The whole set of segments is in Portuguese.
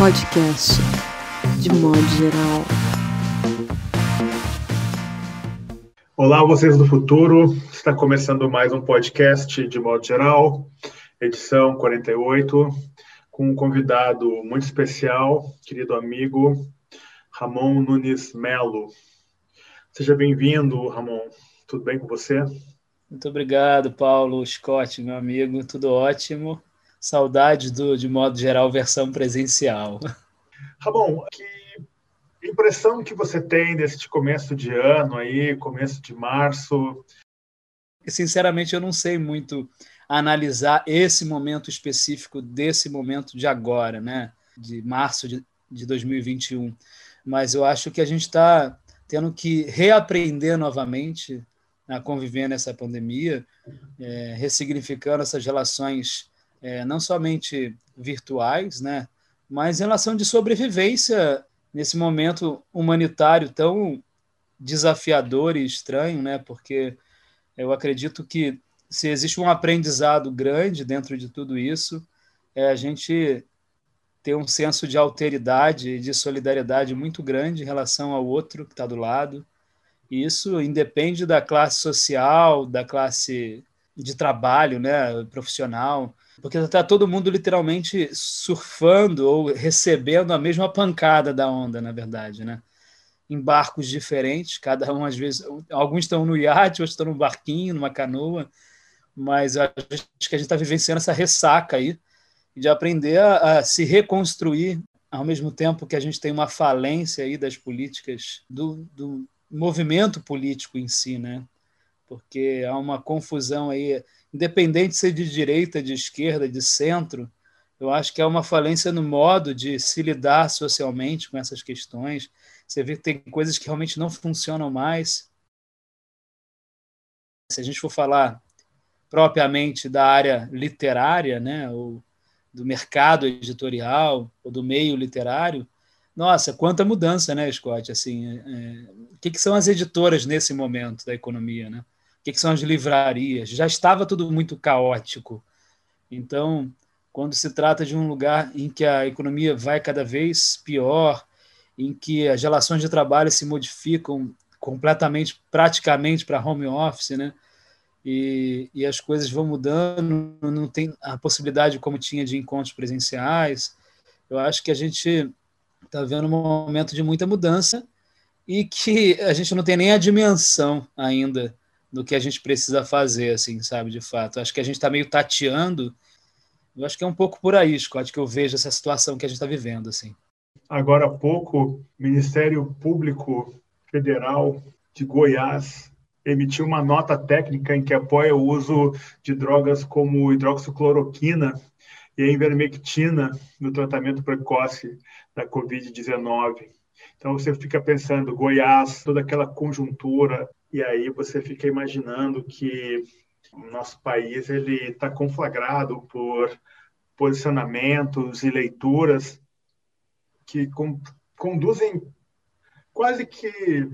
podcast, de modo geral. Olá, vocês do futuro. Está começando mais um podcast de modo geral, edição 48, com um convidado muito especial, querido amigo Ramon Nunes Melo. Seja bem-vindo, Ramon. Tudo bem com você? Muito obrigado, Paulo Scott, meu amigo. Tudo ótimo. Saudade do, de modo geral, versão presencial. Ramon, que impressão que você tem desse começo de ano aí, começo de março? Sinceramente, eu não sei muito analisar esse momento específico desse momento de agora, né? De março de, de 2021. Mas eu acho que a gente está tendo que reaprender novamente a conviver nessa pandemia, é, ressignificando essas relações é, não somente virtuais, né, mas em relação de sobrevivência nesse momento humanitário tão desafiador e estranho, né, porque eu acredito que se existe um aprendizado grande dentro de tudo isso, é a gente ter um senso de alteridade e de solidariedade muito grande em relação ao outro que está do lado, isso independe da classe social, da classe de trabalho, né, profissional, porque está todo mundo literalmente surfando ou recebendo a mesma pancada da onda, na verdade, né? Em barcos diferentes, cada um às vezes, alguns estão no iate, outros estão no barquinho, numa canoa, mas acho que a gente está vivenciando essa ressaca aí de aprender a, a, se reconstruir ao mesmo tempo que a gente tem uma falência aí das políticas do, do movimento político em si, né? Porque há uma confusão aí, independente de ser de direita, de esquerda, de centro, eu acho que há uma falência no modo de se lidar socialmente com essas questões. Você vê que tem coisas que realmente não funcionam mais. Se a gente for falar propriamente da área literária, né, ou do mercado editorial, ou do meio literário, nossa, quanta mudança, né, Scott? Assim, é, é, o que, que, são as editoras nesse momento da economia, né? O que, que são as livrarias? Já estava tudo muito caótico. Então, quando se trata de um lugar em que a economia vai cada vez pior, em que as relações de trabalho se modificam completamente, praticamente para home office, né? E, e as coisas vão mudando, não tem a possibilidade como tinha de encontros presenciais. Eu acho que a gente está vendo um momento de muita mudança e que a gente não tem nem a dimensão ainda do que a gente precisa fazer, assim, sabe, de fato. Acho que a gente está meio tateando. Eu acho que é um pouco por aí, Scott, que eu vejo essa situação que a gente está vivendo, assim. Agora há pouco, o Ministério Público Federal de Goiás emitiu uma nota técnica em que apoia o uso de drogas como hidroxicloroquina e ivermectina no tratamento precoce da Covid-19. Então você fica pensando, Goiás, toda aquela conjuntura, e aí você fica imaginando que o nosso país ele está conflagrado por posicionamentos e leituras que com, conduzem quase que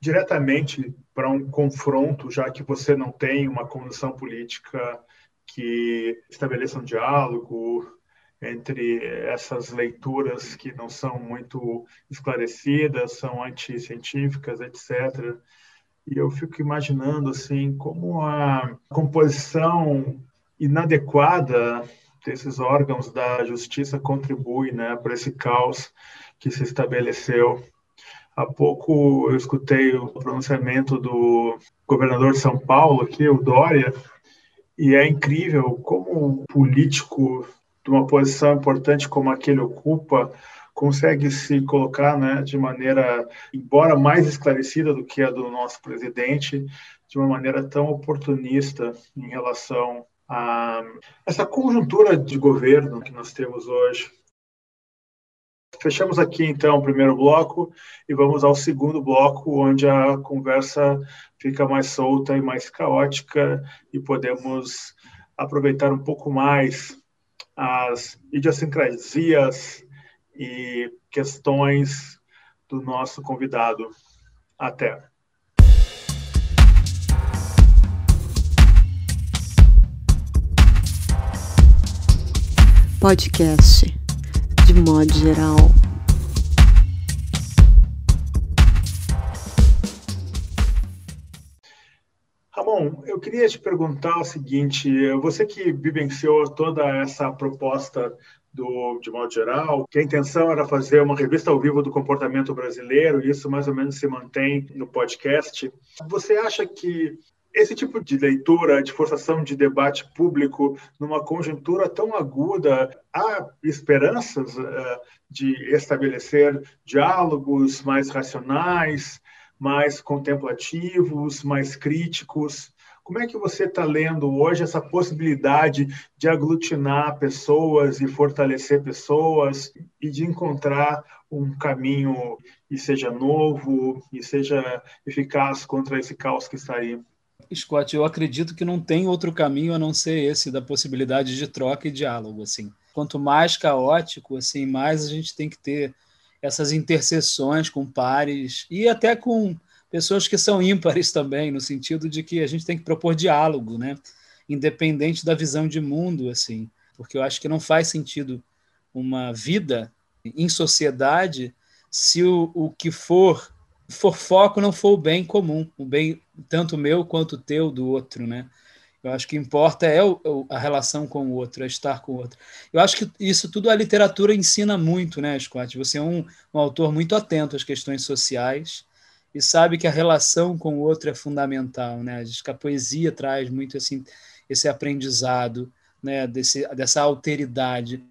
diretamente para um confronto, já que você não tem uma condução política que estabeleça um diálogo, entre essas leituras que não são muito esclarecidas, são anticientíficas, etc. E eu fico imaginando assim como a composição inadequada desses órgãos da justiça contribui, né, para esse caos que se estabeleceu. Há pouco eu escutei o pronunciamento do governador de São Paulo, aqui, o Dória, e é incrível como o político de uma posição importante como a que ele ocupa, consegue se colocar né, de maneira, embora mais esclarecida do que a do nosso presidente, de uma maneira tão oportunista em relação a essa conjuntura de governo que nós temos hoje. Fechamos aqui então o primeiro bloco e vamos ao segundo bloco, onde a conversa fica mais solta e mais caótica e podemos aproveitar um pouco mais as idiosincrasias e questões do nosso convidado. Até. Podcast de modo geral. Ramon, eu queria te perguntar o seguinte: você que vivenciou toda essa proposta do, de modo geral, que a intenção era fazer uma revista ao vivo do comportamento brasileiro, e isso mais ou menos se mantém no podcast. Você acha que esse tipo de leitura, de forçação de debate público numa conjuntura tão aguda, há esperanças uh, de estabelecer diálogos mais racionais, mais contemplativos, mais críticos? Como é que você está lendo hoje essa possibilidade de aglutinar pessoas e fortalecer pessoas e de encontrar um caminho e seja novo e seja eficaz contra esse caos que está aí? Scott, eu acredito que não tem outro caminho a não ser esse da possibilidade de troca e diálogo, assim. Quanto mais caótico, assim, mais a gente tem que ter essas interseções com pares e até com pessoas que são ímpares também, no sentido de que a gente tem que propor diálogo, né? Independente da visão de mundo, assim, porque eu acho que não faz sentido uma vida em sociedade se o, o que for for foco não for o bem comum, o bem tanto meu quanto teu do outro, né? Eu acho que importa é o, a relação com o outro, é estar com o outro. Eu acho que isso tudo a literatura ensina muito, né, Scott? Você é um, um autor muito atento às questões sociais e sabe que a relação com o outro é fundamental, né? Acho que a poesia traz muito assim esse aprendizado, né? Desse, dessa alteridade,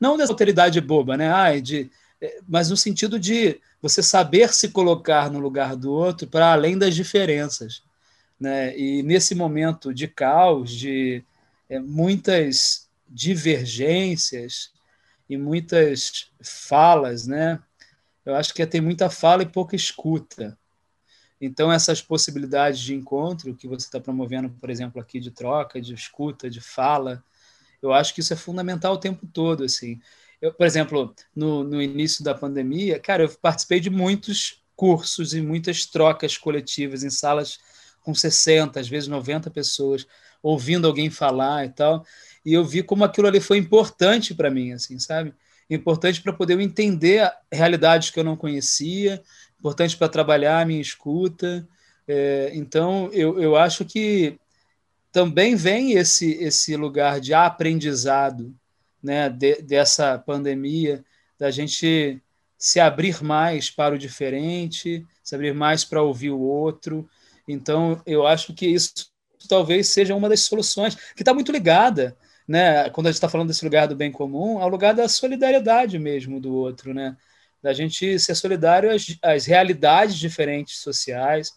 não dessa alteridade boba, né? Ai, de, é, mas no sentido de você saber se colocar no lugar do outro para além das diferenças. Né? E nesse momento de caos, de é, muitas divergências e muitas falas, né? Eu acho que tem muita fala e pouca escuta. Então, essas possibilidades de encontro que você está promovendo, por exemplo, aqui de troca, de escuta, de fala, eu acho que isso é fundamental o tempo todo. Assim. Eu, por exemplo, no, no início da pandemia, cara, eu participei de muitos cursos e muitas trocas coletivas em salas com 60, às vezes 90 pessoas, ouvindo alguém falar e tal. E eu vi como aquilo ali foi importante para mim, assim, sabe? Importante para poder entender realidades que eu não conhecia, importante para trabalhar a minha escuta. É, então, eu, eu acho que também vem esse, esse lugar de aprendizado né, de, dessa pandemia, da gente se abrir mais para o diferente, se abrir mais para ouvir o outro. Então, eu acho que isso talvez seja uma das soluções, que está muito ligada, né, quando a gente está falando desse lugar do bem comum, ao lugar da solidariedade mesmo do outro, né, da gente ser solidário às, às realidades diferentes sociais.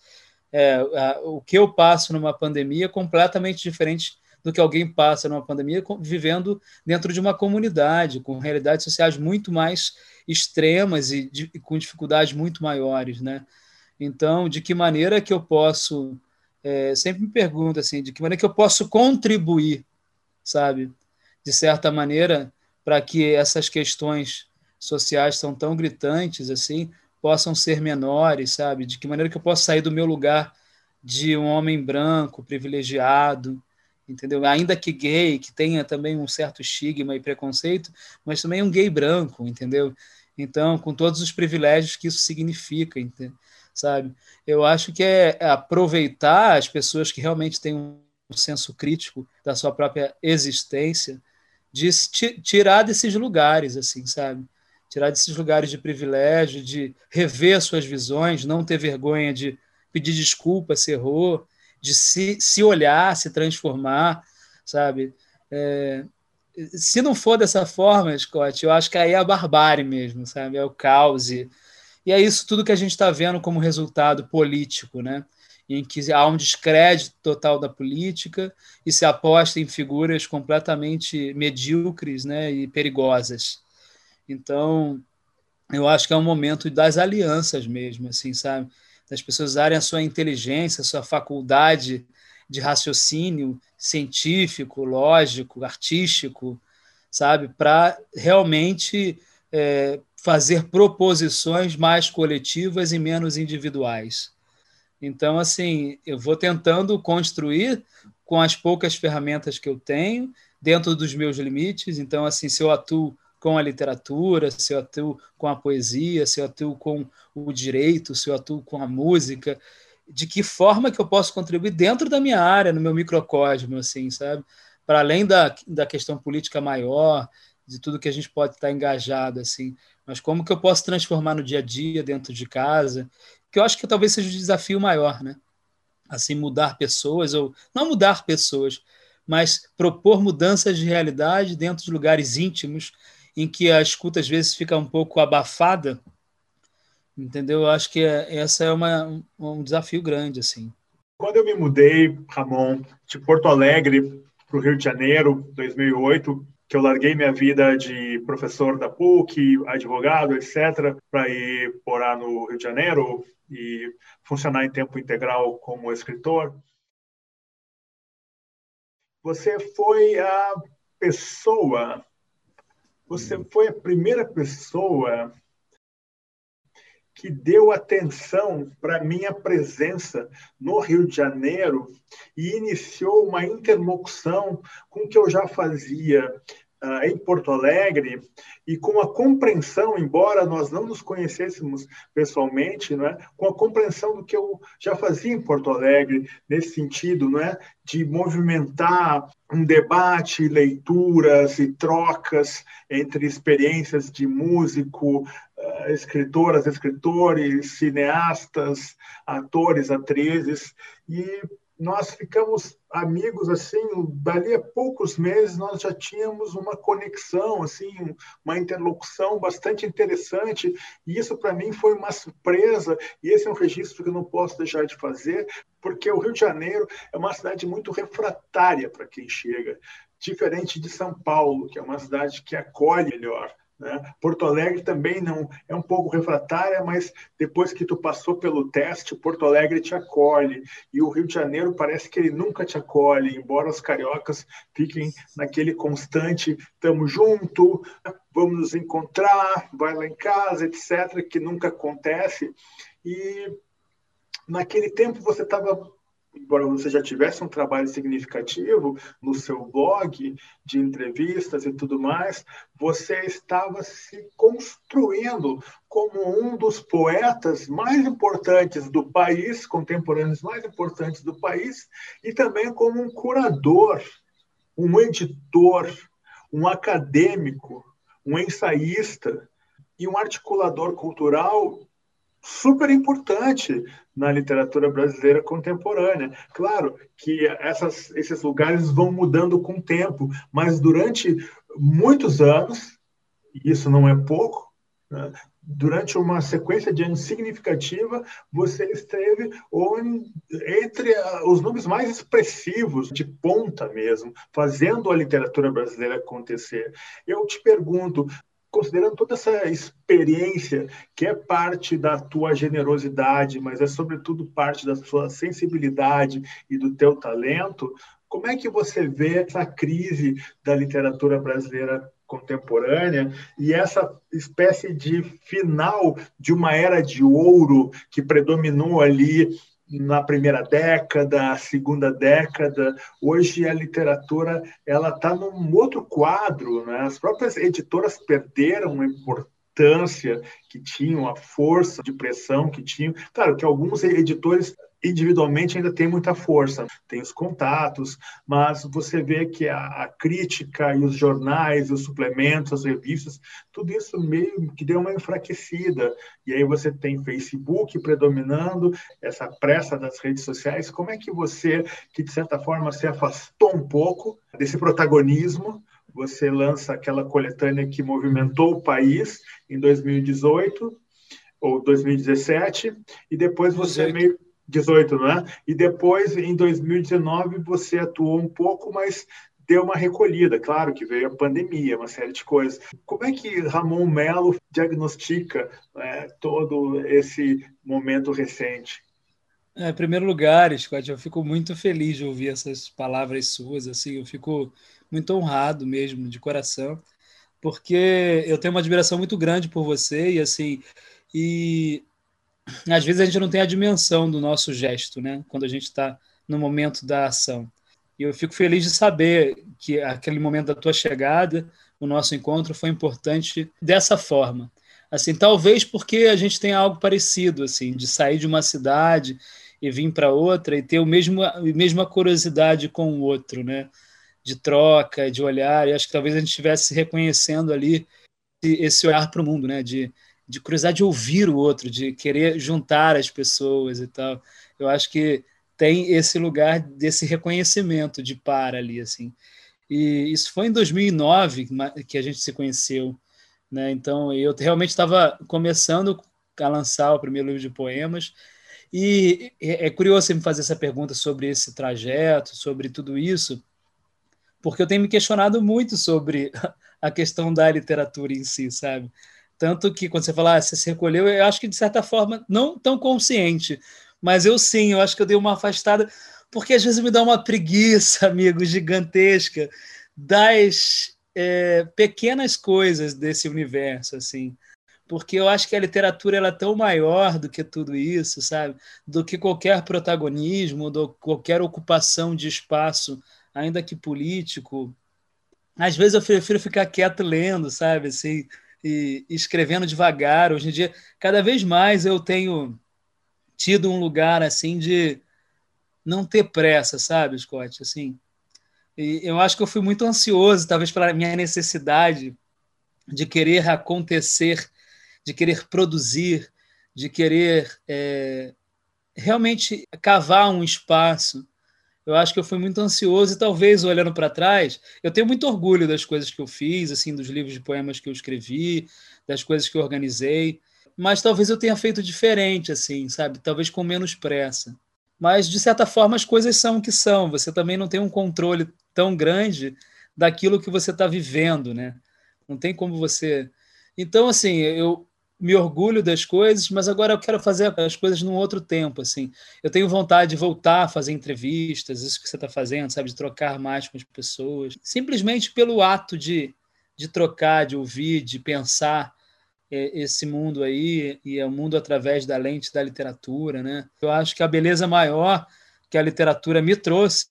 É, a, o que eu passo numa pandemia é completamente diferente do que alguém passa numa pandemia vivendo dentro de uma comunidade, com realidades sociais muito mais extremas e, de, com dificuldades muito maiores, né? Então, de que maneira que eu posso, é, sempre me pergunto assim, de que maneira que eu posso contribuir, sabe? De certa maneira, para que essas questões sociais são tão gritantes assim possam ser menores, sabe? De que maneira que eu posso sair do meu lugar de um homem branco privilegiado entendeu? Ainda que gay, que tenha também um certo estigma e preconceito, mas também um gay branco, entendeu? Então, com todos os privilégios que isso significa, entendeu? sabe? Eu acho que é aproveitar as pessoas que realmente têm um senso crítico da sua própria existência, de tirar desses lugares, assim, sabe? Tirar desses lugares de privilégio, de rever suas visões, não ter vergonha de pedir desculpa se errou, de se, se olhar, se transformar, sabe? É, se não for dessa forma, Scott, eu acho que aí é a barbárie mesmo, sabe? É o caos. E, e é isso tudo que a gente está vendo como resultado político, né? Em que há um descrédito total da política e se aposta em figuras completamente medíocres né, e perigosas. Então, eu acho que é um momento das alianças mesmo, assim, sabe? das pessoas usarem a sua inteligência, a sua faculdade de raciocínio científico, lógico, artístico, sabe, para realmente é, fazer proposições mais coletivas e menos individuais. Então, assim, eu vou tentando construir com as poucas ferramentas que eu tenho, dentro dos meus limites. Então, assim, se eu atuo com a literatura, se eu atuo com a poesia, se eu atuo com o direito, se eu atuo com a música, de que forma que eu posso contribuir dentro da minha área, no meu microcosmo, assim, sabe? Para além da, da questão política maior, de tudo que a gente pode estar engajado, assim, mas como que eu posso transformar no dia a dia, dentro de casa, que eu acho que talvez seja o desafio maior, né? Assim, mudar pessoas, ou não mudar pessoas, mas propor mudanças de realidade dentro de lugares íntimos, em que a escuta às vezes fica um pouco abafada, entendeu? Eu acho que é, essa é uma, um desafio grande, assim. Quando eu me mudei, Ramon, de Porto Alegre para o Rio de Janeiro, 2008, que eu larguei minha vida de professor da PUC, advogado, etc., para ir morar no Rio de Janeiro e funcionar em tempo integral como escritor. Você foi a pessoa, você foi a primeira pessoa que deu atenção para minha presença no Rio de Janeiro e iniciou uma interlocução com o que eu já fazia uh, em Porto Alegre e com a compreensão, embora nós não nos conhecêssemos pessoalmente, não é? com a compreensão do que eu já fazia em Porto Alegre, nesse sentido, não é? de movimentar um debate, leituras e trocas entre experiências de músico, uh, escritoras, escritores, cineastas, atores, atrizes, e nós ficamos amigos assim, dali a poucos meses nós já tínhamos uma conexão, assim, uma interlocução bastante interessante, e isso para mim foi uma surpresa, e esse é um registro que eu não posso deixar de fazer, porque o Rio de Janeiro é uma cidade muito refratária para quem chega, diferente de São Paulo, que é uma cidade que acolhe melhor. Né? Porto Alegre também não é um pouco refratária, mas depois que tu passou pelo teste, Porto Alegre te acolhe e o Rio de Janeiro parece que ele nunca te acolhe, embora os cariocas fiquem naquele constante "tamo junto, vamos nos encontrar, vai lá em casa, etc, que nunca acontece. E naquele tempo você estava embora você já tivesse um trabalho significativo no seu blog de entrevistas e tudo mais, você estava se construindo como um dos poetas mais importantes do país, contemporâneos mais importantes do país, e também como um curador, um editor, um acadêmico, um ensaísta e um articulador cultural super importante na literatura brasileira contemporânea. Claro que essas, esses lugares vão mudando com o tempo, mas durante muitos anos, e isso não é pouco, né, durante uma sequência de anos significativa, você esteve entre os nomes mais expressivos, de ponta mesmo, fazendo a literatura brasileira acontecer. Eu te pergunto, considerando toda essa experiência que é parte da tua generosidade, mas é sobretudo parte da sua sensibilidade e do teu talento, como é que você vê essa crise da literatura brasileira contemporânea e essa espécie de final de uma era de ouro que predominou ali na primeira década, segunda década. Hoje a literatura ela está num outro quadro, né? As próprias editoras perderam a importância que tinham, a força de pressão que tinham. Claro que alguns editores individualmente ainda tem muita força, tem os contatos, mas você vê que a, a, crítica e os jornais, os suplementos, as revistas, tudo isso meio que deu uma enfraquecida. E aí você tem Facebook predominando, essa pressa das redes sociais. Como é que você, que de certa forma se afastou um pouco desse protagonismo, você lança aquela coletânea que movimentou o país em 2018 ou 2017, e depois você 18. meio 18, né? E depois, em 2019, você atuou um pouco, mas deu uma recolhida. Claro que veio a pandemia, uma série de coisas. Como é que Ramon Melo diagnostica né, todo esse momento recente? É, em primeiro lugar, Scott, eu fico muito feliz de ouvir essas palavras suas. Assim, eu fico muito honrado mesmo, de coração, porque eu tenho uma admiração muito grande por você e assim e às vezes a gente não tem a dimensão do nosso gesto, né? Quando a gente está no momento da ação. E eu fico feliz de saber que aquele momento da tua chegada, o nosso encontro foi importante dessa forma. Assim, talvez porque a gente tem algo parecido, assim, de sair de uma cidade e vir para outra e ter o mesmo, a mesma curiosidade com o outro, né? De troca, de olhar. E acho que talvez a gente estivesse reconhecendo ali esse olhar para o mundo, né? De, de curiosidade de ouvir o outro, de querer juntar as pessoas e tal. Eu acho que tem esse lugar desse reconhecimento de par ali, assim. E isso foi em 2009 que a gente se conheceu, né? Então eu realmente estava começando a lançar o primeiro livro de poemas. E é curioso você me fazer essa pergunta sobre esse trajeto, sobre tudo isso, porque eu tenho me questionado muito sobre a questão da literatura em si, sabe? Tanto que quando você fala, ah, você se recolheu, eu acho que de certa forma não tão consciente, mas eu sim, eu acho que eu dei uma afastada, porque às vezes me dá uma preguiça, amigo, gigantesca das é, pequenas coisas desse universo, assim. Porque eu acho que a literatura ela é tão maior do que tudo isso, sabe? Do que qualquer protagonismo, do qualquer ocupação de espaço, ainda que político. Às vezes eu prefiro ficar quieto lendo, sabe? Assim, e escrevendo devagar. Hoje em dia, cada vez mais eu tenho tido um lugar assim de não ter pressa, sabe, Scott? Assim, e eu acho que eu fui muito ansioso, talvez pela minha necessidade de querer acontecer, de querer produzir, de querer é, realmente cavar um espaço eu acho que eu fui muito ansioso e talvez olhando para trás, eu tenho muito orgulho das coisas que eu fiz, assim, dos livros de poemas que eu escrevi, das coisas que eu organizei, mas talvez eu tenha feito diferente, assim, sabe? Talvez com menos pressa. Mas de certa forma as coisas são o que são. Você também não tem um controle tão grande daquilo que você está vivendo, né? Não tem como você. Então, assim, eu me orgulho das coisas, mas agora eu quero fazer as coisas num outro tempo, assim. Eu tenho vontade de voltar a fazer entrevistas, isso que você está fazendo, sabe, de trocar mais com as pessoas, simplesmente pelo ato de, de trocar, de ouvir, de pensar é, esse mundo aí e é o mundo através da lente da literatura, né? Eu acho que a beleza maior que a literatura me trouxe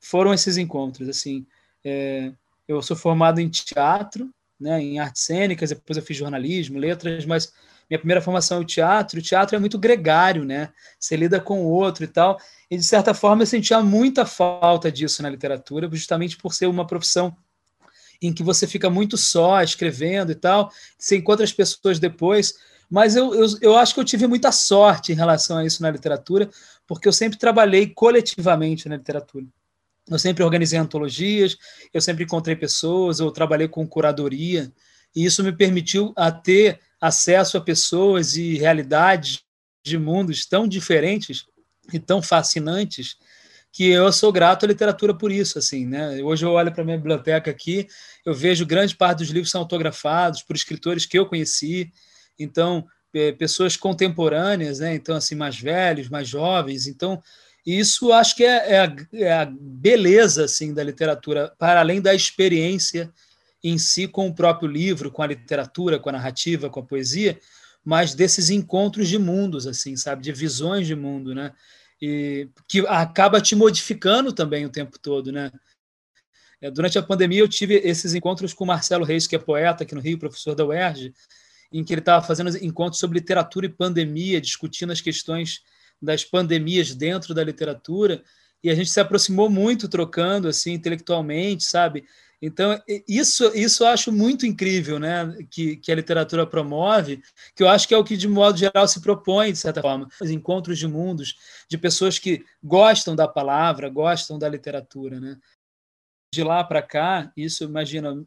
foram esses encontros, assim. É, eu sou formado em teatro né, em artes cênicas, depois eu fiz jornalismo, letras, mas minha primeira formação é o teatro. O teatro é muito gregário, né? Você lida com o outro e tal. E, de certa forma, eu sentia muita falta disso na literatura, justamente por ser uma profissão em que você fica muito só escrevendo e tal. Você encontra as pessoas depois. Mas eu, eu, eu acho que eu tive muita sorte em relação a isso na literatura, porque eu sempre trabalhei coletivamente na literatura. Eu sempre organizei antologias, eu sempre encontrei pessoas, eu trabalhei com curadoria, e isso me permitiu a ter acesso a pessoas e realidades de mundos tão diferentes e tão fascinantes que eu sou grato à literatura por isso, assim, né? Hoje eu olho para minha biblioteca aqui, eu vejo grande parte dos livros são autografados por escritores que eu conheci, então pessoas contemporâneas, né? Então assim mais velhos, mais jovens, então e isso acho que é, é, a, é, a, beleza assim da literatura, para além da experiência em si com o próprio livro, com a literatura, com a narrativa, com a poesia, mas desses encontros de mundos, assim, sabe, de visões de mundo, né? E que acaba te modificando também o tempo todo, né? É, durante a pandemia eu tive esses encontros com o Marcelo Reis, que é poeta aqui no Rio, professor da UERJ, em que ele estava fazendo encontros sobre literatura e pandemia, discutindo as questões das pandemias dentro da literatura e a gente se aproximou muito trocando assim intelectualmente, sabe? Então isso isso eu acho muito incrível, né? Que, que a literatura promove, que eu acho que é o que de modo geral se propõe de certa forma, os encontros de mundos de pessoas que gostam da palavra, gostam da literatura, né? De lá para cá, isso imagina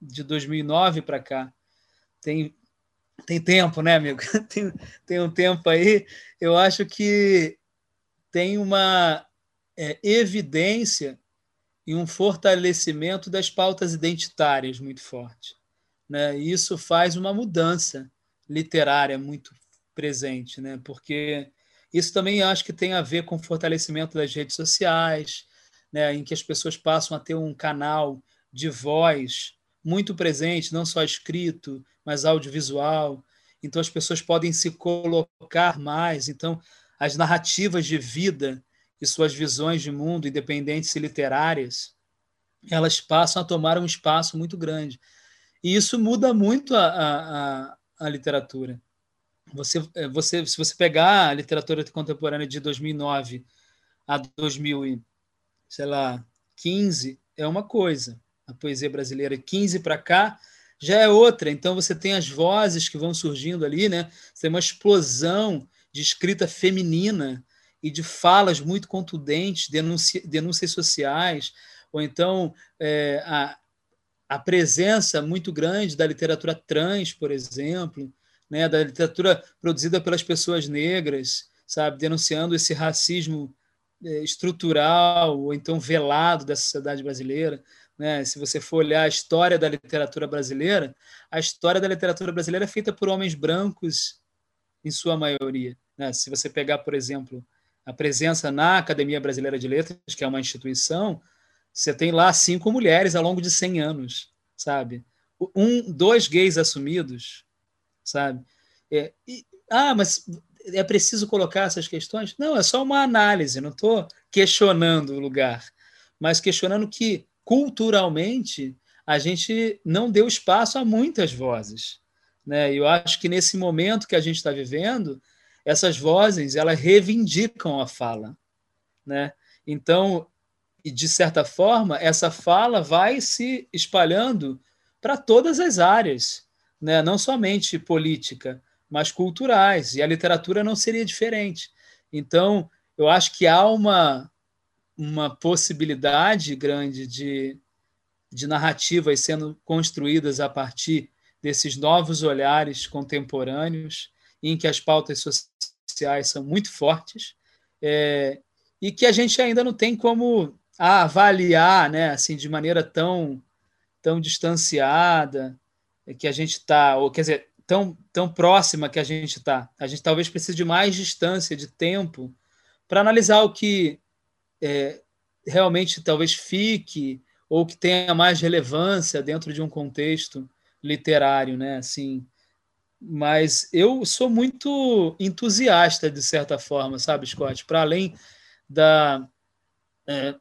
de 2009 para cá, tem tem tempo, né, amigo? Tem, tem um tempo aí. Eu acho que tem uma é, evidência e um fortalecimento das pautas identitárias muito forte. Né? E isso faz uma mudança literária muito presente, né? porque isso também acho que tem a ver com o fortalecimento das redes sociais, né? em que as pessoas passam a ter um canal de voz muito presente, não só escrito, mas audiovisual. Então as pessoas podem se colocar mais. Então as narrativas de vida e suas visões de mundo, independentes e literárias, elas passam a tomar um espaço muito grande. E isso muda muito a, a, a literatura. Você, é, você, se você pegar a literatura contemporânea de 2009 a 2015, é uma coisa. A poesia brasileira 15 para cá já é outra. Então você tem as vozes que vão surgindo ali, né? Você tem uma explosão de escrita feminina e de falas muito contundentes, denúncias sociais, ou então é, a, a presença muito grande da literatura trans, por exemplo, né, da literatura produzida pelas pessoas negras, sabe, denunciando esse racismo é, estrutural ou então velado da sociedade brasileira. Né? Se você for olhar a história da literatura brasileira, a história da literatura brasileira é feita por homens brancos, em sua maioria. Né? Se você pegar, por exemplo, a presença na Academia Brasileira de Letras, que é uma instituição, você tem lá cinco mulheres ao longo de 100 anos, sabe? Um, dois gays assumidos, sabe? É, e, ah, mas é preciso colocar essas questões? Não, é só uma análise, não estou questionando o lugar, mas questionando que, culturalmente, a gente não deu espaço a muitas vozes. Né? E eu acho que nesse momento que a gente está vivendo, essas vozes elas reivindicam a fala. Né? Então, de certa forma, essa fala vai se espalhando para todas as áreas, né? não somente política, mas culturais, e a literatura não seria diferente. Então, eu acho que há uma, uma possibilidade grande de, de narrativas sendo construídas a partir desses novos olhares contemporâneos, em que as pautas sociais são muito fortes, é, e que a gente ainda não tem como avaliar né, assim, de maneira tão, tão distanciada que a gente está, ou quer dizer, tão, tão próxima que a gente está. A gente talvez precise de mais distância, de tempo, para analisar o que é, realmente talvez fique ou que tenha mais relevância dentro de um contexto literário, né? Assim, mas eu sou muito entusiasta de certa forma, sabe, Scott? Para além da é,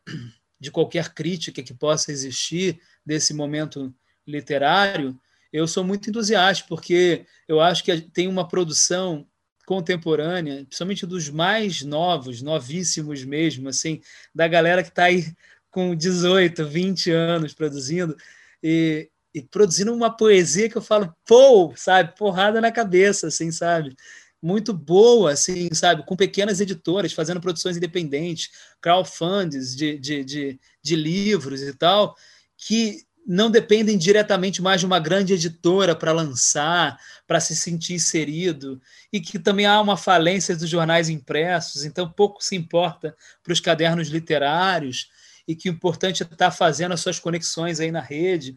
de qualquer crítica que possa existir desse momento literário, eu sou muito entusiasta, porque eu acho que tem uma produção contemporânea, principalmente dos mais novos, novíssimos mesmo, assim, da galera que está aí com 18, 20 anos produzindo, e, e, produzindo uma poesia que eu falo, pô, sabe, porrada na cabeça, assim, sabe? Muito boa, assim, sabe? Com pequenas editoras fazendo produções independentes, crowdfundings de, de, de, de livros e tal, que não dependem diretamente mais de uma grande editora para lançar, para se sentir inserido, e que também há uma falência dos jornais impressos, então pouco se importa para os cadernos literários, e que o importante é estar tá fazendo as suas conexões aí na rede.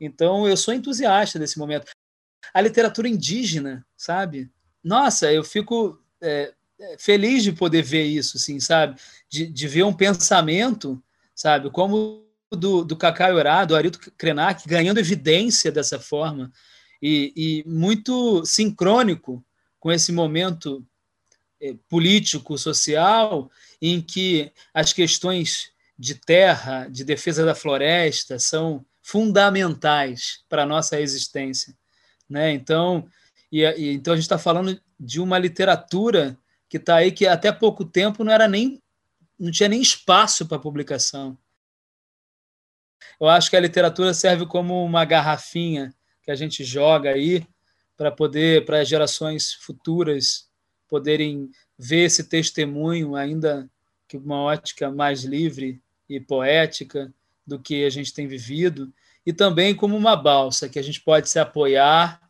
Então, eu sou entusiasta desse momento. A literatura indígena, sabe? Nossa, eu fico é, é feliz de poder ver isso, assim, sabe? De, de ver um pensamento, sabe? Como do, do Cacá do Arilton Krenak, ganhando evidência dessa forma e, e muito sincrônico com esse momento eh, político, social, em que as questões de terra, de defesa da floresta, são fundamentais para a nossa existência. Né? Então, e, e, então a gente está falando de uma literatura que está aí que até pouco tempo não era nem não tinha nem espaço para publicação. Eu acho que a literatura serve como uma garrafinha que a gente joga aí para poder, para as gerações futuras poderem ver esse testemunho ainda que uma ótica mais livre e poética do que a gente tem vivido e também como uma balsa que a gente pode se apoiar,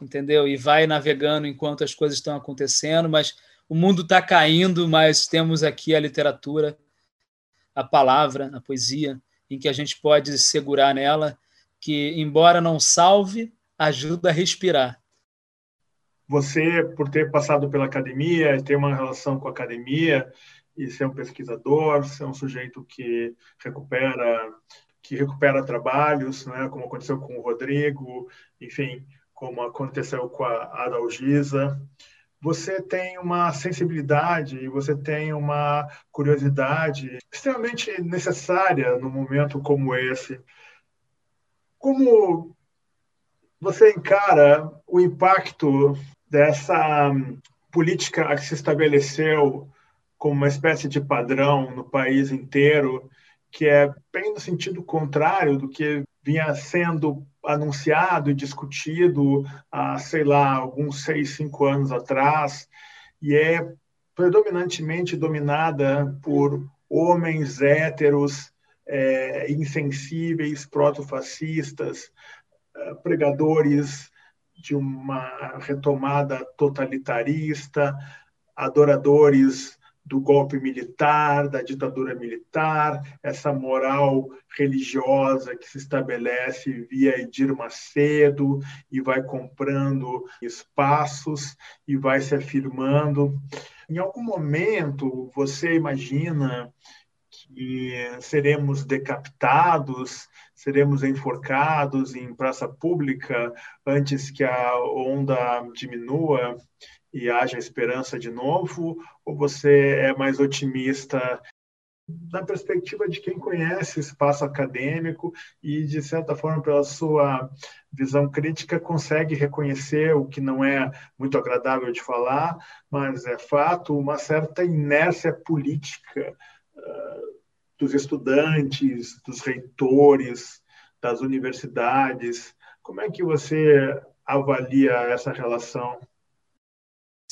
entendeu? E vai navegando enquanto as coisas estão acontecendo, mas o mundo está caindo, mas temos aqui a literatura, a palavra, a poesia em que a gente pode segurar nela, que, embora não salve, ajuda a respirar. Você, por ter passado pela academia, ter uma relação com a academia e ser um pesquisador, ser um sujeito que recupera que recupera trabalhos, né, como aconteceu com o Rodrigo, enfim, como aconteceu com a Adalgisa, você tem uma sensibilidade e você tem uma curiosidade extremamente necessária num momento como esse. Como você encara o impacto dessa hum, política que se estabeleceu como uma espécie de padrão no país inteiro, que é bem no sentido contrário do que vinha sendo anunciado e discutido há, sei lá, alguns seis, cinco anos atrás, e é predominantemente dominada por homens héteros, é, insensíveis, protofascistas, é, pregadores de uma retomada totalitarista, adoradores do golpe militar, da ditadura militar, essa moral religiosa que se estabelece via Edir Macedo e vai comprando espaços e vai se afirmando. Em algum momento, você imagina que seremos decapitados, seremos enforcados em praça pública antes que a onda diminua e haja esperança de novo? Ou você é mais otimista na perspectiva de quem conhece espaço acadêmico e, de certa forma, pela sua visão crítica, consegue reconhecer o que não é muito agradável de falar, mas é fato, uma certa inércia política uh, dos estudantes, dos reitores, das universidades. Como é que você avalia essa relação?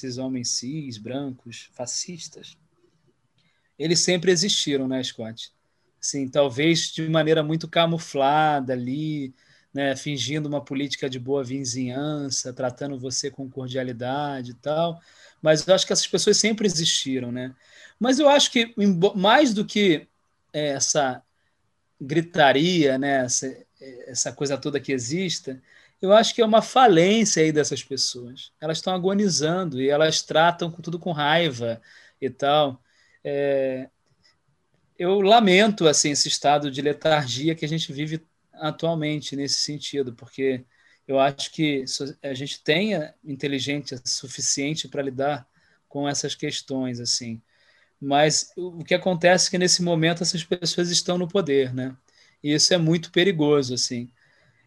Esses homens cis, brancos, fascistas, eles sempre existiram, né, Scott? Assim, talvez de maneira muito camuflada ali, né, fingindo uma política de boa vizinhança, tratando você com cordialidade e tal. Mas eu acho que essas pessoas sempre existiram, né? Mas eu acho que mais do que essa gritaria, né, essa, essa coisa toda que exista, eu acho que é uma falência aí dessas pessoas. Elas estão agonizando e elas tratam tudo com raiva e tal. É, eu lamento assim esse estado de letargia que a gente vive atualmente nesse sentido, porque eu acho que a gente tenha inteligência suficiente para lidar com essas questões assim. Mas o que acontece é que nesse momento essas pessoas estão no poder, né? E isso é muito perigoso assim.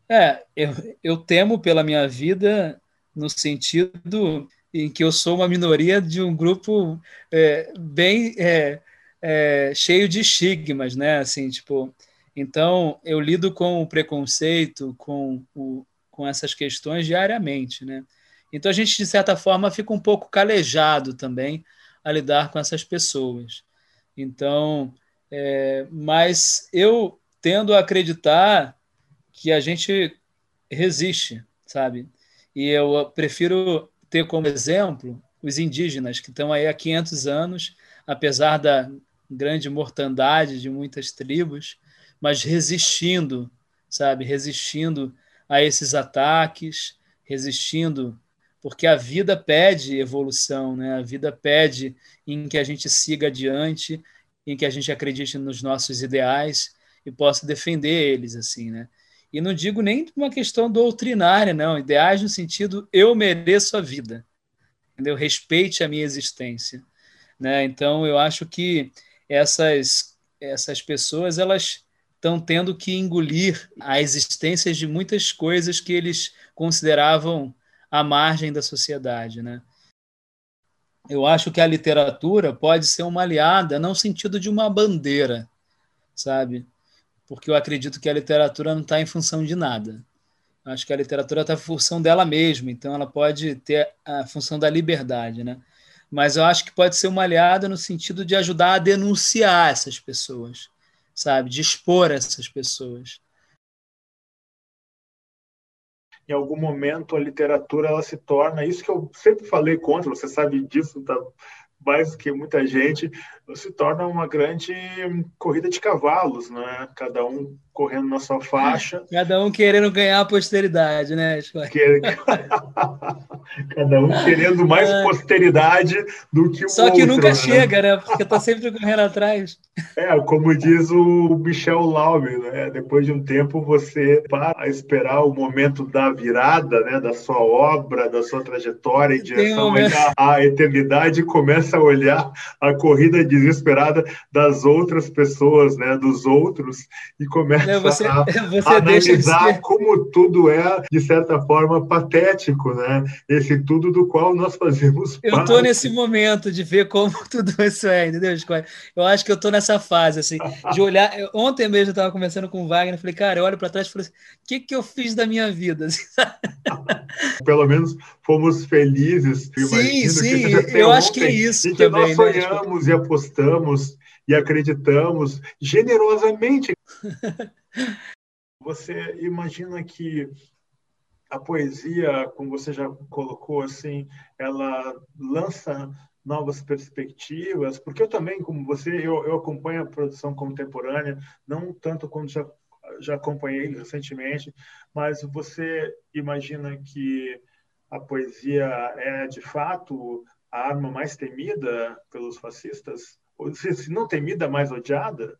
É, eu, eu temo pela minha vida no sentido em que eu sou uma minoria de um grupo é, bem é, é, cheio de estigmas, né? Assim, tipo, então eu lido com o preconceito, com, o, com essas questões diariamente, né? Então a gente de certa forma fica um pouco calejado também a lidar com essas pessoas. Então, é, mas eu tendo a acreditar que a gente resiste, sabe? E eu prefiro ter como exemplo os indígenas, que estão aí há 500 anos, apesar da grande mortandade de muitas tribos, mas resistindo, sabe? Resistindo a esses ataques, resistindo, porque a vida pede evolução, né? A vida pede em que a gente siga adiante, em que a gente acredite nos nossos ideais e possa defender eles, assim, né? E não digo nem uma questão doutrinária, não. Ideais no sentido eu mereço a vida. Entendeu? Respeite a minha existência. Né? Então, eu acho que essas, essas pessoas elas estão tendo que engolir a existência de muitas coisas que eles consideravam à margem da sociedade. Né? Eu acho que a literatura pode ser uma aliada, não no sentido de uma bandeira, sabe? Porque eu acredito que a literatura não está em função de nada. Eu acho que a literatura está em função dela mesma, então ela pode ter a função da liberdade, né? Mas eu acho que pode ser uma aliada no sentido de ajudar a denunciar essas pessoas, sabe? De expor essas pessoas. Em algum momento a literatura ela se torna isso que eu sempre falei contra, você sabe disso, tá? Mais que muita gente, se torna uma grande corrida de cavalos, né? Cada um correndo na sua faixa. Cada um querendo ganhar a posteridade, né? Cada um querendo mais é. posteridade do que o Só outro. Só que nunca né? chega, né? Porque tá sempre correndo atrás. É, como diz o Michel Laube, né? Depois de um tempo você para a esperar o momento da virada, né? Da sua obra, da sua trajetória em direção um à eternidade, começa começa a olhar a corrida desesperada das outras pessoas, né, dos outros, e começa Não, você, a, você a analisar de como tudo é, de certa forma, patético, né? Esse tudo do qual nós fazemos Eu estou nesse momento de ver como tudo isso é, entendeu? Eu acho que eu estou nessa fase, assim, de olhar. Ontem mesmo eu estava conversando com o Wagner, falei, cara, eu olho para trás e falei assim, o que, que eu fiz da minha vida? Pelo menos fomos felizes. Sim, sim, eu acho que é isso. E que também, nós sonhamos né? e apostamos e acreditamos generosamente. Você imagina que a poesia, como você já colocou assim, ela lança novas perspectivas, porque eu também, como você, eu, eu acompanho a produção contemporânea, não tanto quanto já, já acompanhei recentemente, mas você imagina que a poesia é, de fato, a arma mais temida pelos fascistas? Ou se não temida, mais odiada?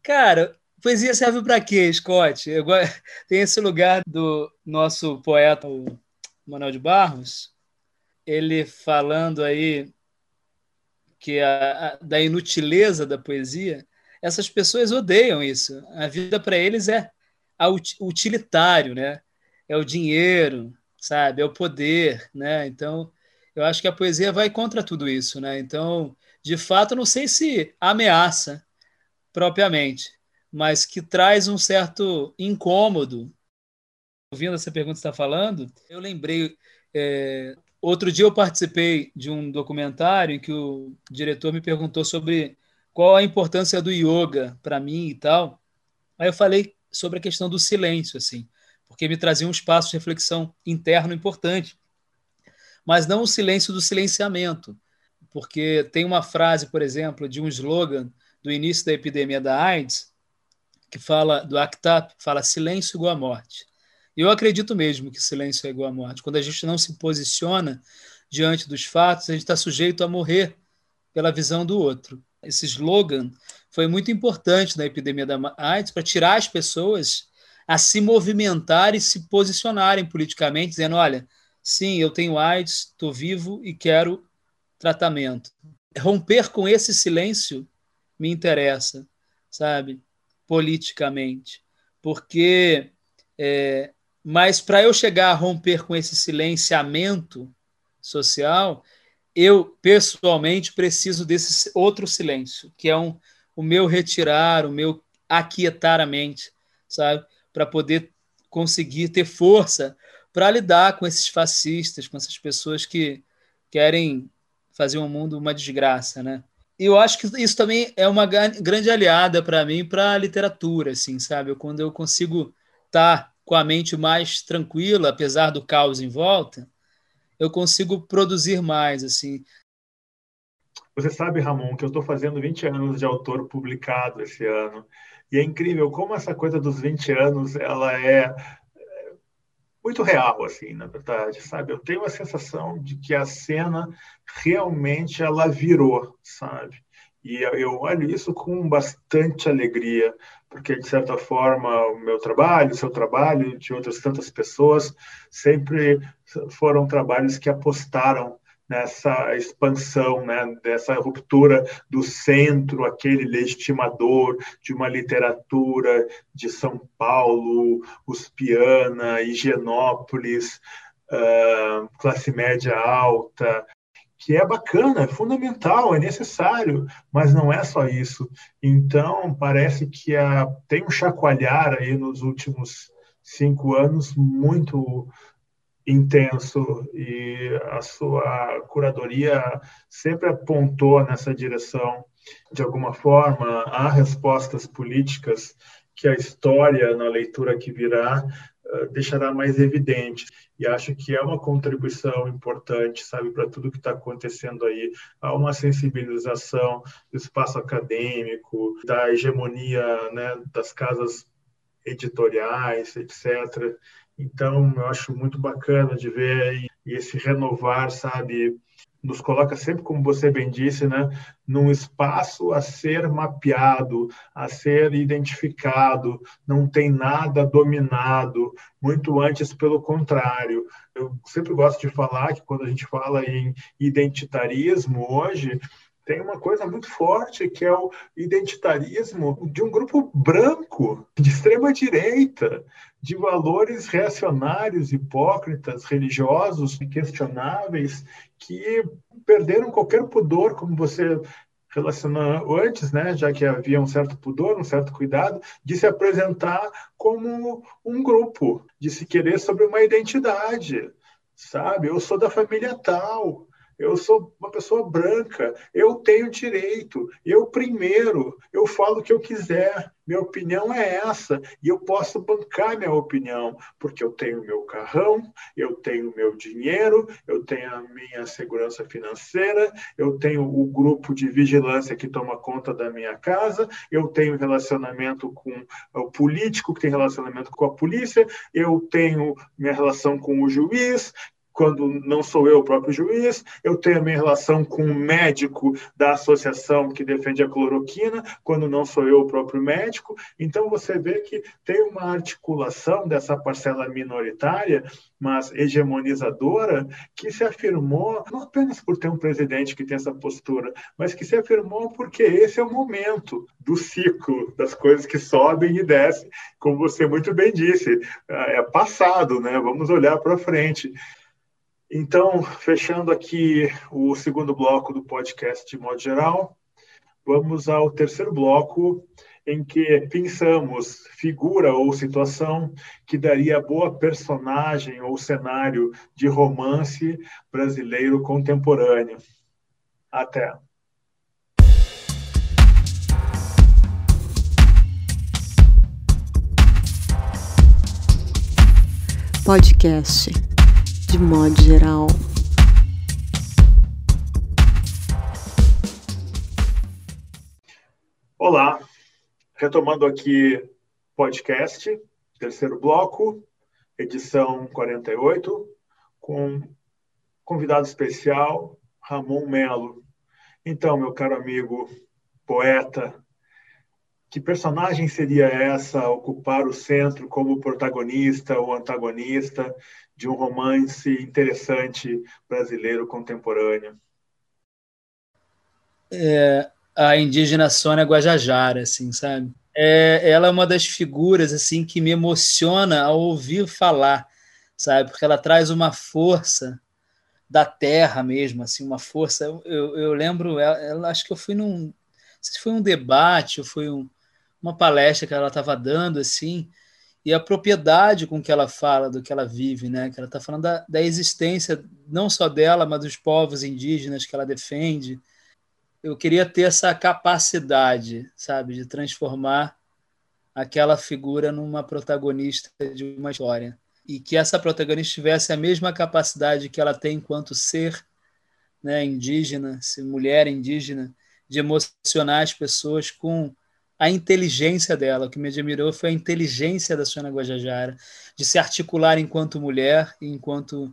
Cara, poesia serve para quê, Scott? Eu, tem esse lugar do nosso poeta o Manuel de Barros, ele falando aí que a, a, da inutileza da poesia, essas pessoas odeiam isso. A vida para eles é utilitário, né? É o dinheiro, sabe? É o poder, né? Então, eu acho que a poesia vai contra tudo isso, né? Então, de fato, não sei se ameaça propriamente, mas que traz um certo incômodo. Ouvindo essa pergunta que você está falando, eu lembrei é, Outro dia eu participei de um documentário em que o diretor me perguntou sobre qual a importância do yoga para mim e tal. Aí eu falei sobre a questão do silêncio, assim, porque me trazia um espaço de reflexão interno importante, mas não o silêncio do silenciamento, porque tem uma frase, por exemplo, de um slogan do início da epidemia da AIDS que fala do ACT UP, fala silêncio igual a morte. Eu acredito mesmo que silêncio é igual à morte. Quando a gente não se posiciona diante dos fatos, a gente está sujeito a morrer pela visão do outro. Esse slogan foi muito importante na epidemia da AIDS para tirar as pessoas a se movimentar e se posicionarem politicamente, dizendo: olha, sim, eu tenho AIDS, estou vivo e quero tratamento. Romper com esse silêncio me interessa, sabe, politicamente, porque é, mas para eu chegar a romper com esse silenciamento social, eu pessoalmente preciso desse outro silêncio, que é um, o meu retirar, o meu aquietar a mente, sabe? Para poder conseguir ter força para lidar com esses fascistas, com essas pessoas que querem fazer o um mundo uma desgraça, né? E eu acho que isso também é uma grande aliada para mim para a literatura, assim, sabe? Quando eu consigo estar tá com a mente mais tranquila, apesar do caos em volta, eu consigo produzir mais, assim. Você sabe, Ramon, que eu estou fazendo 20 anos de autor publicado esse ano. E é incrível como essa coisa dos 20 anos, ela é, é muito real, assim, na verdade, sabe? Eu tenho a sensação de que a cena realmente ela virou, sabe? E eu olho isso com bastante alegria, porque, de certa forma, o meu trabalho, o seu trabalho, de outras tantas pessoas, sempre foram trabalhos que apostaram nessa expansão, né, dessa ruptura do centro, aquele legitimador de uma literatura de São Paulo, Uspiana, Higienópolis, uh, classe média alta, que é bacana, é fundamental, é necessário, mas não é só isso. Então, parece que a, tem um chacoalhar aí nos últimos cinco anos muito intenso e a sua curadoria sempre apontou nessa direção. De alguma forma, há respostas políticas que a história, na leitura que virá, eh, deixará mais evidente. E acho que é uma contribuição importante, sabe, para tudo que está acontecendo aí. Há uma sensibilização do espaço acadêmico, da hegemonia né, das casas editoriais, etc. Então, eu acho muito bacana de ver esse renovar, sabe, nos coloca sempre, como você bem disse, né, num espaço a ser mapeado, a ser identificado, não tem nada dominado, muito antes pelo contrário. Eu sempre gosto de falar que quando a gente fala em identitarismo hoje, tem uma coisa muito forte que é o identitarismo de um grupo branco, de extrema direita, de valores reacionários, hipócritas, religiosos, questionáveis, que perderam qualquer pudor, como você relacionou antes, né, já que havia um certo pudor, um certo cuidado, de se apresentar como um grupo, de se querer sobre uma identidade, sabe? Eu sou da família tal, eu sou uma pessoa branca, eu tenho direito, eu primeiro, eu falo o que eu quiser, minha opinião é essa, e eu posso bancar minha opinião, porque eu tenho meu carrão, eu tenho meu dinheiro, eu tenho a minha segurança financeira, eu tenho o grupo de vigilância que toma conta da minha casa, eu tenho relacionamento com o político que tem relacionamento com a polícia, eu tenho minha relação com o juiz, quando não sou eu o próprio juiz, eu tenho a minha relação com o médico da associação que defende a cloroquina, quando não sou eu o próprio médico. Então você vê que tem uma articulação dessa parcela minoritária, mas hegemonizadora, que se afirmou não apenas por ter um presidente que tem essa postura, mas que se afirmou porque esse é o momento do ciclo das coisas que sobem e descem, como você muito bem disse, é passado, né? Vamos olhar para frente. Então, fechando aqui o segundo bloco do podcast de modo geral, vamos ao terceiro bloco, em que pensamos figura ou situação que daria boa personagem ou cenário de romance brasileiro contemporâneo. Até. Podcast de modo geral. Olá, retomando aqui podcast, terceiro bloco, edição 48, com convidado especial, Ramon Melo. Então, meu caro amigo, poeta, que personagem seria essa ocupar o centro como protagonista ou antagonista de um romance interessante brasileiro contemporâneo? É, a indígena Sônia Guajajara, assim, sabe? É, ela é uma das figuras assim que me emociona ao ouvir falar, sabe? Porque ela traz uma força da terra mesmo, assim, uma força. Eu, eu lembro, ela, ela, acho que eu fui num, se foi um debate ou foi um, uma palestra que ela estava dando, assim, e a propriedade com que ela fala do que ela vive, né? Que ela está falando da, da existência não só dela, mas dos povos indígenas que ela defende. Eu queria ter essa capacidade, sabe, de transformar aquela figura numa protagonista de uma história e que essa protagonista tivesse a mesma capacidade que ela tem enquanto ser, né, indígena, mulher indígena, de emocionar as pessoas com a inteligência dela. O que me admirou foi a inteligência da Sônia Guajajara, de se articular enquanto mulher, enquanto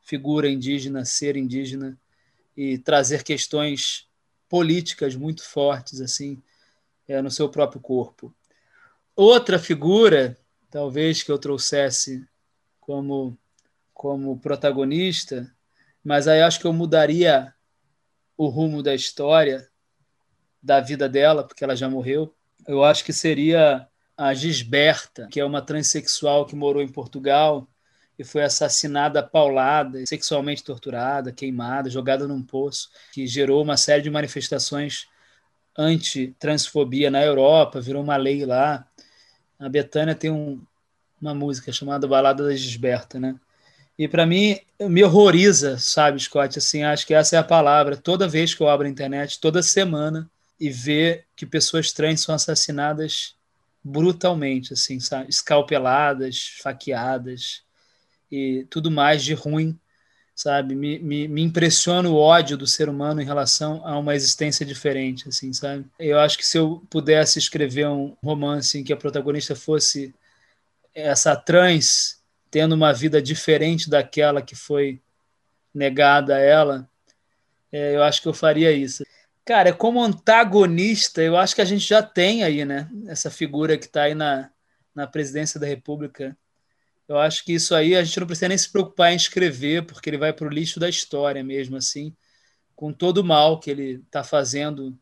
figura indígena, ser indígena, e trazer questões políticas muito fortes assim é, no seu próprio corpo. Outra figura, talvez que eu trouxesse como como protagonista, mas aí acho que eu mudaria o rumo da história da vida dela, porque ela já morreu, eu acho que seria a Gisberta, que é uma transexual que morou em Portugal e foi assassinada paulada, sexualmente torturada, queimada, jogada num poço, que gerou uma série de manifestações anti-transfobia na Europa, virou uma lei lá. A Betânia tem um, uma música chamada Balada da Gisberta, né? E para mim me horroriza, sabe, Scott? Assim, acho que essa é a palavra. Toda vez que eu abro a internet, toda semana, e ver que pessoas trans são assassinadas brutalmente, assim, sabe? escalpeladas, faqueadas e tudo mais de ruim, sabe? Me, me, me, impressiona o ódio do ser humano em relação a uma existência diferente, assim, sabe? Eu acho que se eu pudesse escrever um romance em que a protagonista fosse essa trans tendo uma vida diferente daquela que foi negada a ela, é, eu acho que eu faria isso. Cara, como antagonista, eu acho que a gente já tem aí, né? Essa figura que está aí na, na presidência da República. Eu acho que isso aí a gente não precisa nem se preocupar em escrever, porque ele vai para o lixo da história mesmo, assim, com todo o mal que ele está fazendo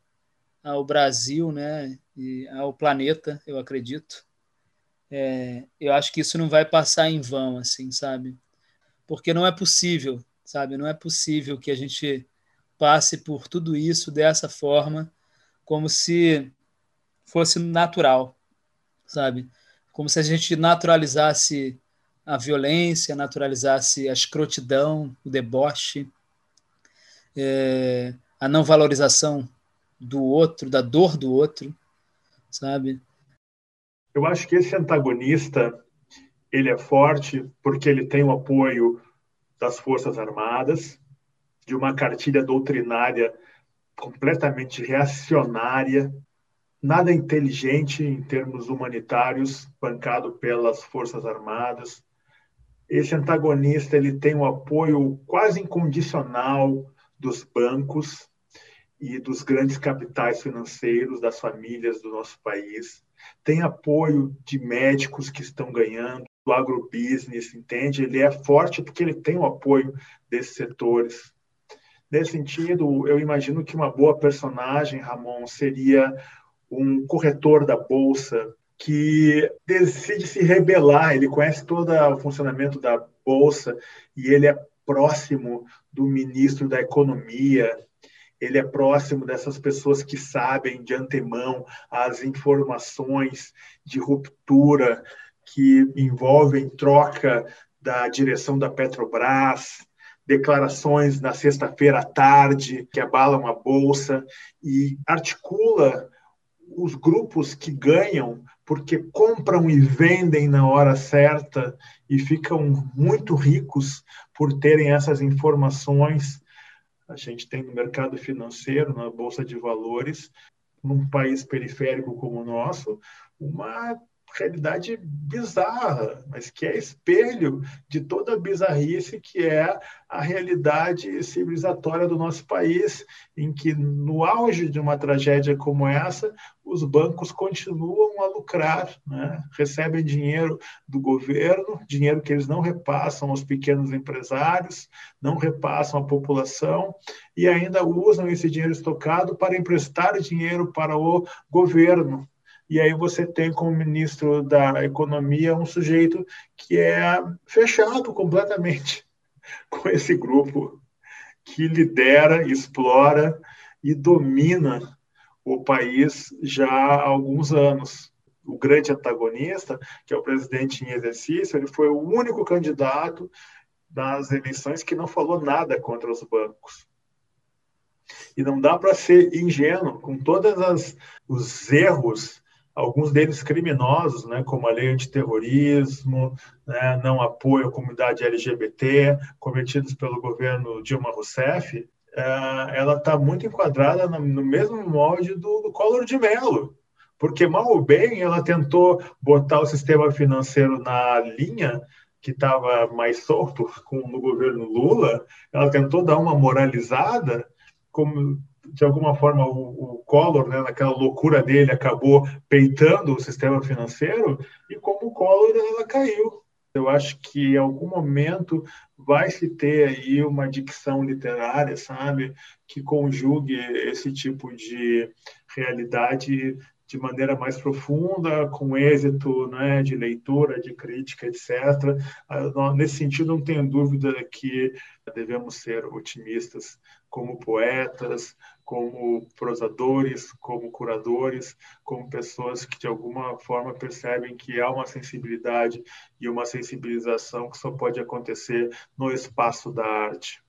ao Brasil, né? E ao planeta, eu acredito. É, eu acho que isso não vai passar em vão, assim, sabe? Porque não é possível, sabe? Não é possível que a gente passe por tudo isso dessa forma, como se fosse natural, sabe? Como se a gente naturalizasse a violência, naturalizasse a escrotidão, o deboche, é, a não valorização do outro, da dor do outro, sabe? Eu acho que esse antagonista ele é forte porque ele tem o apoio das Forças Armadas, de uma cartilha doutrinária completamente reacionária, nada inteligente em termos humanitários, bancado pelas Forças Armadas. Esse antagonista ele tem o apoio quase incondicional dos bancos e dos grandes capitais financeiros das famílias do nosso país. Tem apoio de médicos que estão ganhando, do agrobusiness, entende? Ele é forte porque ele tem o apoio desses setores. Nesse sentido, eu imagino que uma boa personagem, Ramon, seria um corretor da bolsa que decide se rebelar. Ele conhece todo o funcionamento da bolsa e ele é próximo do ministro da Economia. Ele é próximo dessas pessoas que sabem de antemão as informações de ruptura que envolvem troca da direção da Petrobras, declarações na sexta-feira à tarde que abalam a bolsa e articula os grupos que ganham porque compram e vendem na hora certa e ficam muito ricos por terem essas informações. A gente tem no mercado financeiro, na bolsa de valores, num país periférico como o nosso, uma realidade bizarra, mas que é espelho de toda a bizarrice que é a realidade civilizatória do nosso país, em que no auge de uma tragédia como essa, os bancos continuam a lucrar, né? recebem dinheiro do governo, dinheiro que eles não repassam aos pequenos empresários, não repassam à população e ainda usam esse dinheiro estocado para emprestar dinheiro para o governo, e aí você tem como ministro da Economia um sujeito que é fechado completamente com esse grupo que lidera, explora e domina o país já há alguns anos. O grande antagonista, que é o presidente em exercício, ele foi o único candidato das eleições que não falou nada contra os bancos. E não dá para ser ingênuo com todos os erros alguns deles criminosos, né, como a lei antiterrorismo, né, não apoio à comunidade LGBT, cometidos pelo governo Dilma Rousseff, é, ela está muito enquadrada no, no mesmo molde do, do Collor de Mello, porque mal ou bem ela tentou botar o sistema financeiro na linha que estava mais solto com, no governo Lula, ela tentou dar uma moralizada, como de alguma forma o, o Collor, né, naquela loucura dele, acabou peitando o sistema financeiro e como o Collor ela caiu. Eu acho que em algum momento vai se ter aí uma dicção literária, sabe, que conjugue esse tipo de realidade de maneira mais profunda, com êxito né, de leitura, de crítica, etc. Ah, nesse sentido, não tenho dúvida que devemos ser otimistas como poetas, como prosadores, como curadores, como pessoas que de alguma forma percebem que há uma sensibilidade e uma sensibilização que só pode acontecer no espaço da arte.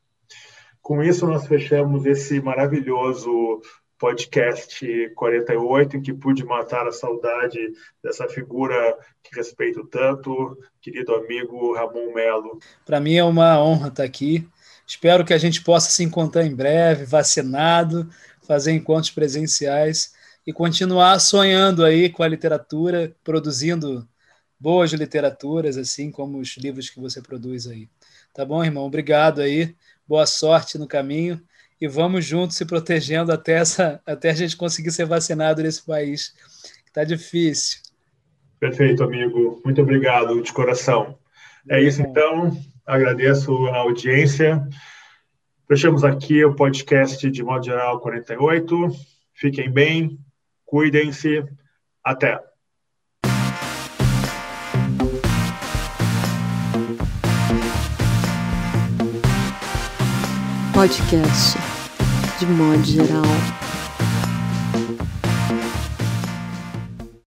Com isso, nós fechamos esse maravilhoso podcast 48, em que pude matar a saudade dessa figura que respeito tanto, querido amigo Ramon Melo. Para mim é uma honra estar aqui. Espero que a gente possa se encontrar em breve, vacinado, fazer encontros presenciais e continuar sonhando aí com a literatura, produzindo boas literaturas, assim como os livros que você produz aí. Tá bom, irmão? Obrigado aí. Boa sorte no caminho e vamos juntos se protegendo até, essa, até a gente conseguir ser vacinado nesse país, que está difícil. Perfeito, amigo. Muito obrigado de coração. É isso, então. Agradeço a audiência. Fechamos aqui o podcast de modo geral 48. Fiquem bem, cuidem-se. Até. Podcast de modo geral.